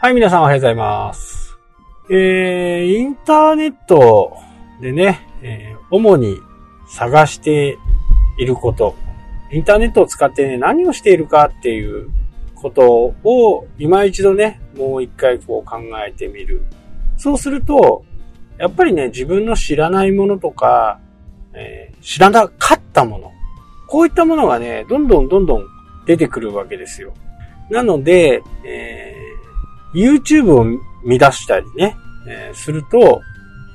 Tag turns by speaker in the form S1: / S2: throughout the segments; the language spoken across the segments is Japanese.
S1: はい、皆さんおはようございます。えー、インターネットでね、えー主に探していること、インターネットを使って、ね、何をしているかっていうことを今一度ね、もう一回こう考えてみる。そうすると、やっぱりね、自分の知らないものとか、えー知らなかったもの、こういったものがね、どんどんどんどん出てくるわけですよ。なので、えー YouTube を見出したりね、えーすると、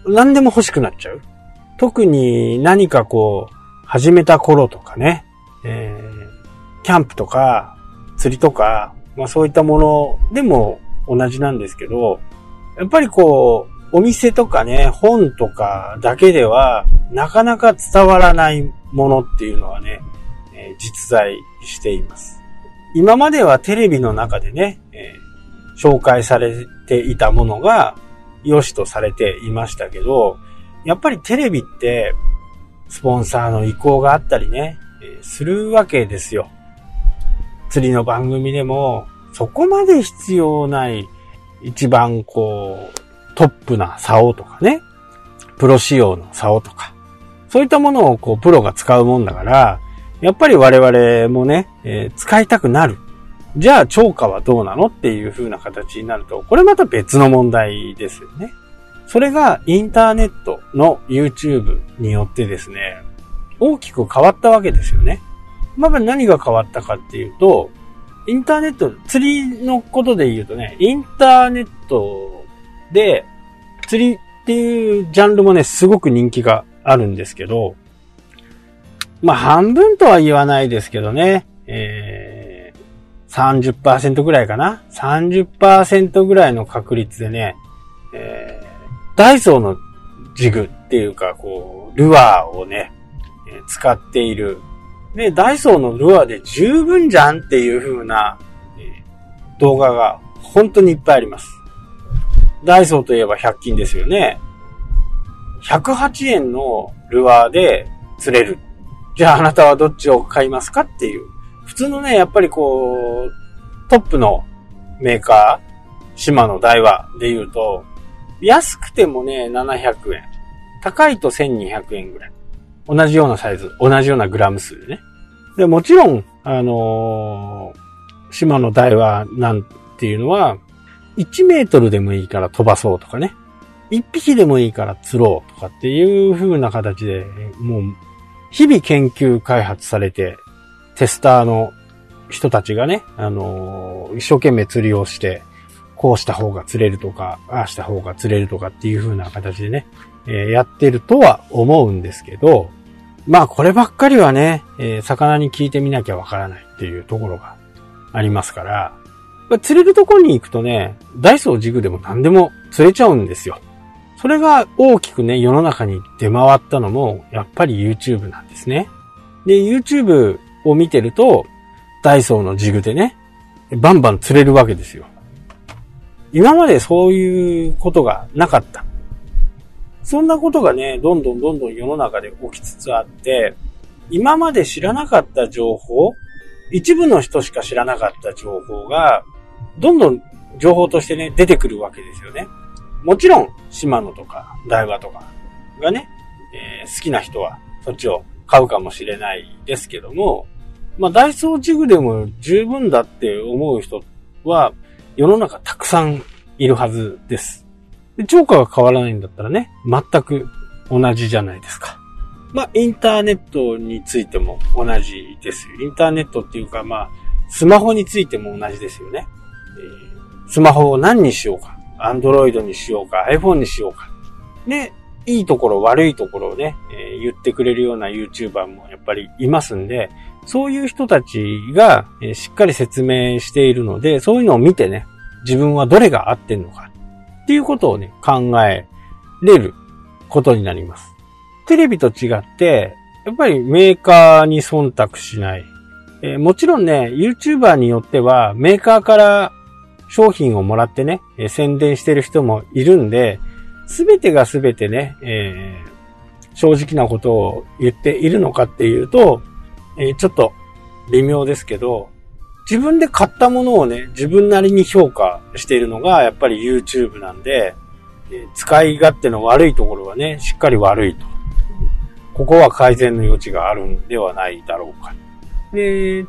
S1: 何でも欲しくなっちゃう。特に何かこう、始めた頃とかね、えーキャンプとか、釣りとか、まあそういったものでも同じなんですけど、やっぱりこう、お店とかね、本とかだけでは、なかなか伝わらないものっていうのはね、えー実在しています。今まではテレビの中でね、えー紹介されていたものが良しとされていましたけど、やっぱりテレビって、スポンサーの意向があったりね、するわけですよ。釣りの番組でも、そこまで必要ない、一番こう、トップな竿とかね、プロ仕様の竿とか、そういったものをこう、プロが使うもんだから、やっぱり我々もね、えー使いたくなる。じゃあ、超過はどうなのっていう風な形になると、これまた別の問題ですよね。それがインターネットの YouTube によってですね、大きく変わったわけですよね。まあ何が変わったかっていうと、インターネット、釣りのことで言うとね、インターネットで釣りっていうジャンルもね、すごく人気があるんですけど、まあ半分とは言わないですけどね、え、30%ぐらいかな ?30% ぐらいの確率でね、えーダイソーのジグっていうか、こう、ルアーをね、え使っている。で、ダイソーのルアーで十分じゃんっていう風な、え動画が本当にいっぱいあります。ダイソーといえば100均ですよね。108円のルアーで釣れる。じゃああなたはどっちを買いますかっていう。普通のね、やっぱりこう、トップのメーカー、島の大和で言うと、安くてもね、700円。高いと1200円ぐらい。同じようなサイズ、同じようなグラム数でね。で、もちろん、あのー島の台はなんていうのは、1メートルでもいいから飛ばそうとかね。1匹でもいいから釣ろうとかっていう風な形で、もう、日々研究開発されて、テスターの人たちがね、あのー一生懸命釣りをして、こうした方が釣れるとか、ああした方が釣れるとかっていう風な形でね、えーやってるとは思うんですけど、まあこればっかりはね、えー魚に聞いてみなきゃわからないっていうところがありますから、まあ釣れるところに行くとね、ダイソージグでも何でも釣れちゃうんですよ。それが大きくね、世の中に出回ったのも、やっぱり YouTube なんですね。で、YouTube を見てると、ダイソーのジグでね、バンバン釣れるわけですよ。今までそういうことがなかった。そんなことがね、どんどんどんどん世の中で起きつつあって、今まで知らなかった情報、一部の人しか知らなかった情報が、どんどん情報としてね、出てくるわけですよね。もちろん、島野とか、大和とかがね、えー好きな人はそっちを買うかもしれないですけども、まあ、ダイソージグでも十分だって思う人は、世の中たくさんいるはずです。で、超過が変わらないんだったらね、全く同じじゃないですか。まあ、インターネットについても同じですよ。インターネットっていうか、まあ、スマホについても同じですよね。えースマホを何にしようか。アンドロイドにしようか。iPhone にしようか。で、いいところ、悪いところをね、えー言ってくれるような YouTuber もやっぱりいますんで、そういう人たちが、えーしっかり説明しているので、そういうのを見てね、自分はどれが合ってんのかっていうことをね、考えれることになります。テレビと違って、やっぱりメーカーに忖度しない。えーもちろんね、YouTuber によってはメーカーから商品をもらってね、え宣伝してる人もいるんで、すべてがすべてね、えー正直なことを言っているのかっていうと、えーちょっと微妙ですけど、自分で買ったものをね、自分なりに評価しているのが、やっぱり YouTube なんで、使い勝手の悪いところはね、しっかり悪いと。ここは改善の余地があるんではないだろうか。で、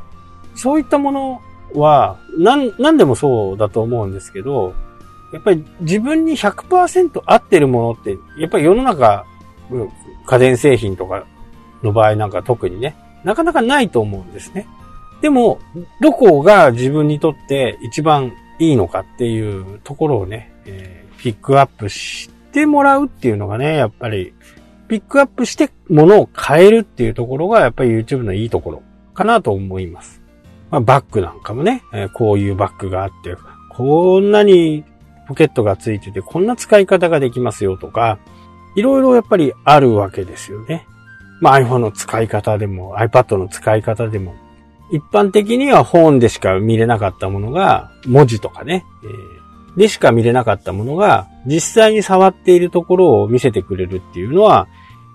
S1: そういったものは、なん、なんでもそうだと思うんですけど、やっぱり自分に100%合ってるものって、やっぱり世の中、家電製品とかの場合なんか特にね、なかなかないと思うんですね。でも、どこが自分にとって一番いいのかっていうところをね、えー、ピックアップしてもらうっていうのがね、やっぱり、ピックアップして物を変えるっていうところがやっぱり YouTube のいいところかなと思います。まあ、バッグなんかもね、えー、こういうバッグがあって、こんなにポケットがついてて、こんな使い方ができますよとか、いろいろやっぱりあるわけですよね。まあ iPhone の使い方でも iPad の使い方でも、一般的には本でしか見れなかったものが、文字とかね、えー、でしか見れなかったものが、実際に触っているところを見せてくれるっていうのは、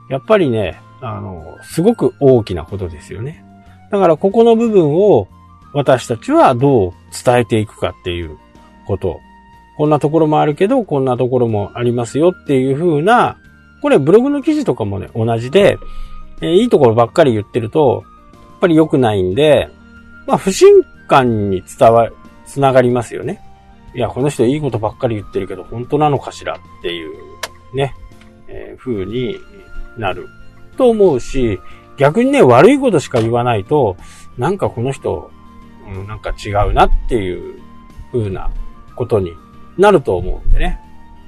S1: やっぱりね、あの、すごく大きなことですよね。だからここの部分を私たちはどう伝えていくかっていうこと。こんなところもあるけど、こんなところもありますよっていう風な、これブログの記事とかもね、同じで、えー、いいところばっかり言ってると、やっぱり良くないんで、まあ不信感に伝わ、つながりますよね。いや、この人いいことばっかり言ってるけど、本当なのかしらっていう、ね、えー、風になると思うし、逆にね、悪いことしか言わないと、なんかこの人、うん、なんか違うなっていう風なことになると思うんでね。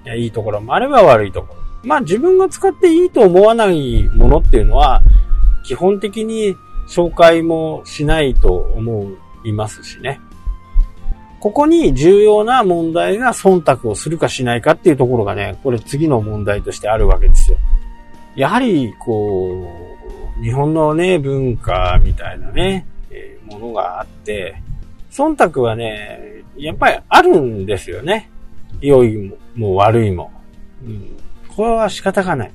S1: い、いいところもあれば悪いところ。まあ自分が使っていいと思わないものっていうのは、基本的に紹介もしないと思いますしね。ここに重要な問題が忖度をするかしないかっていうところがね、これ次の問題としてあるわけですよ。やはり、こう、日本のね、文化みたいなね、えー、ものがあって、忖度はね、やっぱりあるんですよね。良いも、も悪いも。うん。これは仕方がない。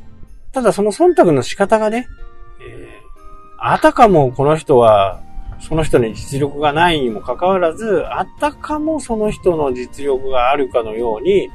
S1: ただその忖度の仕方がね、えー、あたかもこの人は、その人に実力がないにもかかわらず、あたかもその人の実力があるかのように、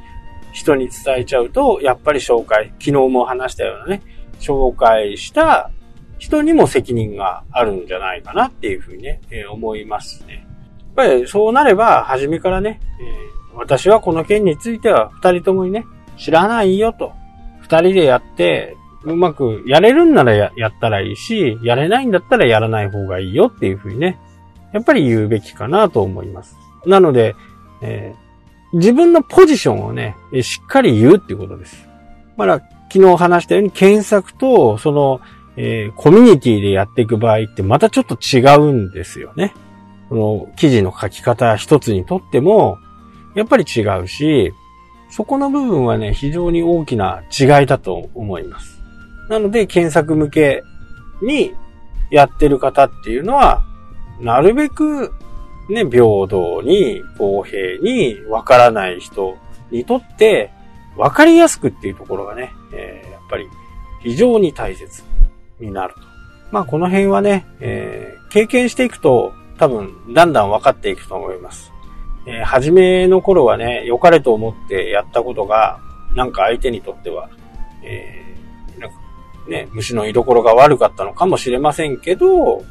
S1: 人に伝えちゃうと、やっぱり紹介、昨日も話したようなね、紹介した人にも責任があるんじゃないかなっていうふうにね、えー、思いますね。やっぱりそうなれば、初めからね、えー、私はこの件については二人ともにね、知らないよと。二人でやって、うまくやれるんならやったらいいし、やれないんだったらやらない方がいいよっていうふうにね、やっぱり言うべきかなと思います。なので、えー、自分のポジションをね、しっかり言うっていうことです。まだ昨日話したように検索と、その、えー、コミュニティでやっていく場合ってまたちょっと違うんですよね。この記事の書き方一つにとっても、やっぱり違うし、そこの部分はね、非常に大きな違いだと思います。なので、検索向けにやってる方っていうのは、なるべくね、平等に、公平に、わからない人にとって、わかりやすくっていうところがね、えー、やっぱり非常に大切になると。まあ、この辺はね、えー、経験していくと、多分、だんだん分かっていくと思います。えー、初めの頃はね、良かれと思ってやったことが、なんか相手にとっては、えー、なんかね、虫の居所が悪かったのかもしれませんけど、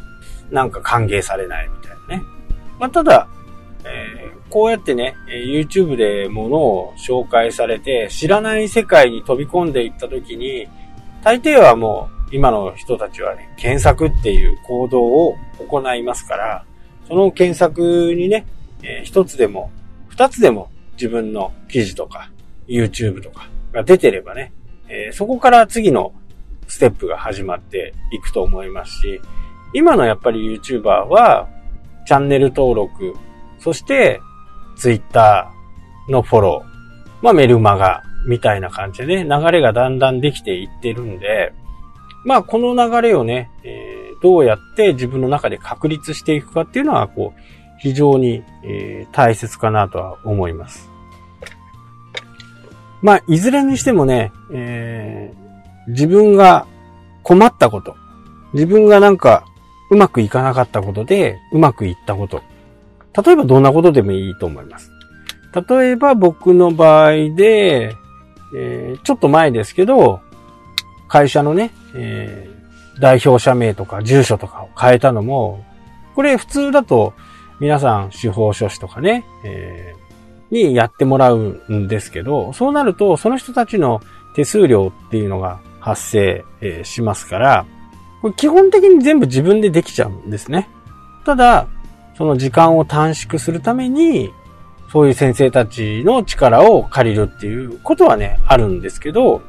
S1: なんか歓迎されないみたいなね。まあ、ただ、えー、こうやってね、YouTube で物を紹介されて、知らない世界に飛び込んでいった時に、大抵はもう、今の人たちはね、検索っていう行動を行いますから、その検索にね、えー、一つでも、二つでも自分の記事とか、YouTube とかが出てればね、えー、そこから次のステップが始まっていくと思いますし、今のやっぱり YouTuber は、チャンネル登録、そして Twitter のフォロー、まあメルマガみたいな感じでね、流れがだんだんできていってるんで、まあこの流れをね、えー、どうやって自分の中で確立していくかっていうのは、こう、非常に、えー、大切かなとは思います。まあ、いずれにしてもね、えー、自分が困ったこと、自分がなんかうまくいかなかったことで、うまくいったこと。例えばどんなことでもいいと思います。例えば僕の場合で、えー、ちょっと前ですけど、会社のね、えー、代表者名とか住所とかを変えたのも、これ普通だと皆さん司法書士とかね、えー、にやってもらうんですけど、そうなるとその人たちの手数料っていうのが発生、えー、しますから、これ基本的に全部自分でできちゃうんですね。ただ、その時間を短縮するために、そういう先生たちの力を借りるっていうことはね、あるんですけど、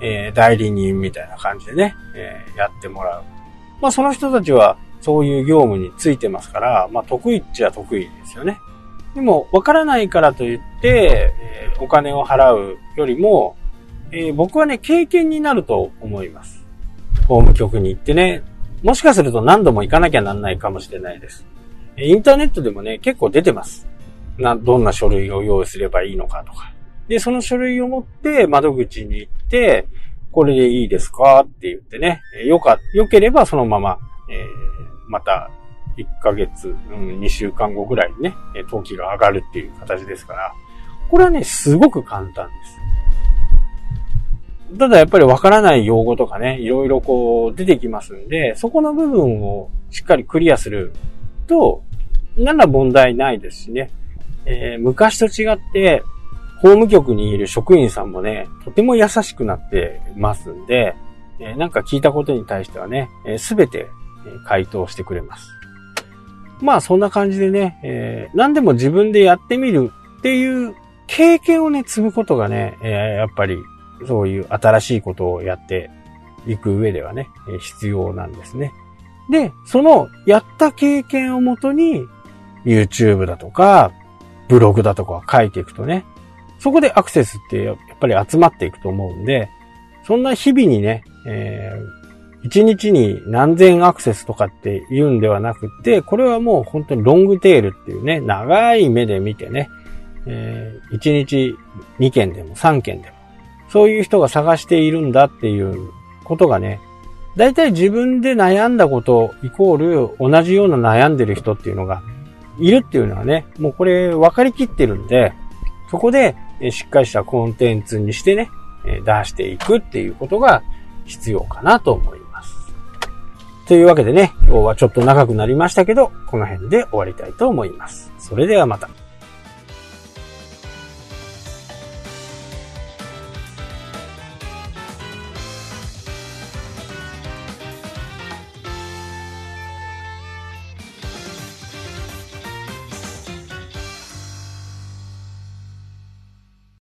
S1: えー、代理人みたいな感じでね、えー、やってもらう。まあその人たちはそういう業務についてますから、まあ得意っちゃ得意ですよね。でも、わからないからといって、えー、お金を払うよりも、えー、僕はね、経験になると思います。法務局に行ってね、もしかすると何度も行かなきゃなんないかもしれないです。インターネットでもね、結構出てます。な、どんな書類を用意すればいいのかとか。で、その書類を持って窓口に行って、これでいいですか？って言ってね、よか、良ければそのまま、えー、また、1ヶ月、うん、2週間後ぐらいにね、登記が上がるっていう形ですから、これはね、すごく簡単です。ただやっぱりわからない用語とかね、いろいろこう出てきますんで、そこの部分をしっかりクリアすると、なら問題ないですしね。えー、昔と違って、法務局にいる職員さんもね、とても優しくなってますんで、えー、なんか聞いたことに対してはね、す、え、べ、て回答してくれます。まあそんな感じでね、えー、何でも自分でやってみるっていう経験をね、積むことがね、えー、やっぱりそういう新しいことをやっていく上ではね、必要なんですね。で、そのやった経験をもとに YouTube だとか、ブログだとか書いていくとね、そこでアクセスってやっぱり集まっていくと思うんで、そんな日々にね、えー、1日に何千アクセスとかって言うんではなくて、これはもう本当にロングテールっていうね、長い目で見てね、えー、1日2件でも3件でも、そういう人が探しているんだっていうことがね、大体自分で悩んだことイコール同じような悩んでる人っていうのがいるっていうのはね、もうこれ分かりきってるんで、そこでしっかりしたコンテンツにしてね、出していくっていうことが必要かなと思います。というわけでね、今日はちょっと長くなりましたけど、この辺で終わりたいと思います。それではまた。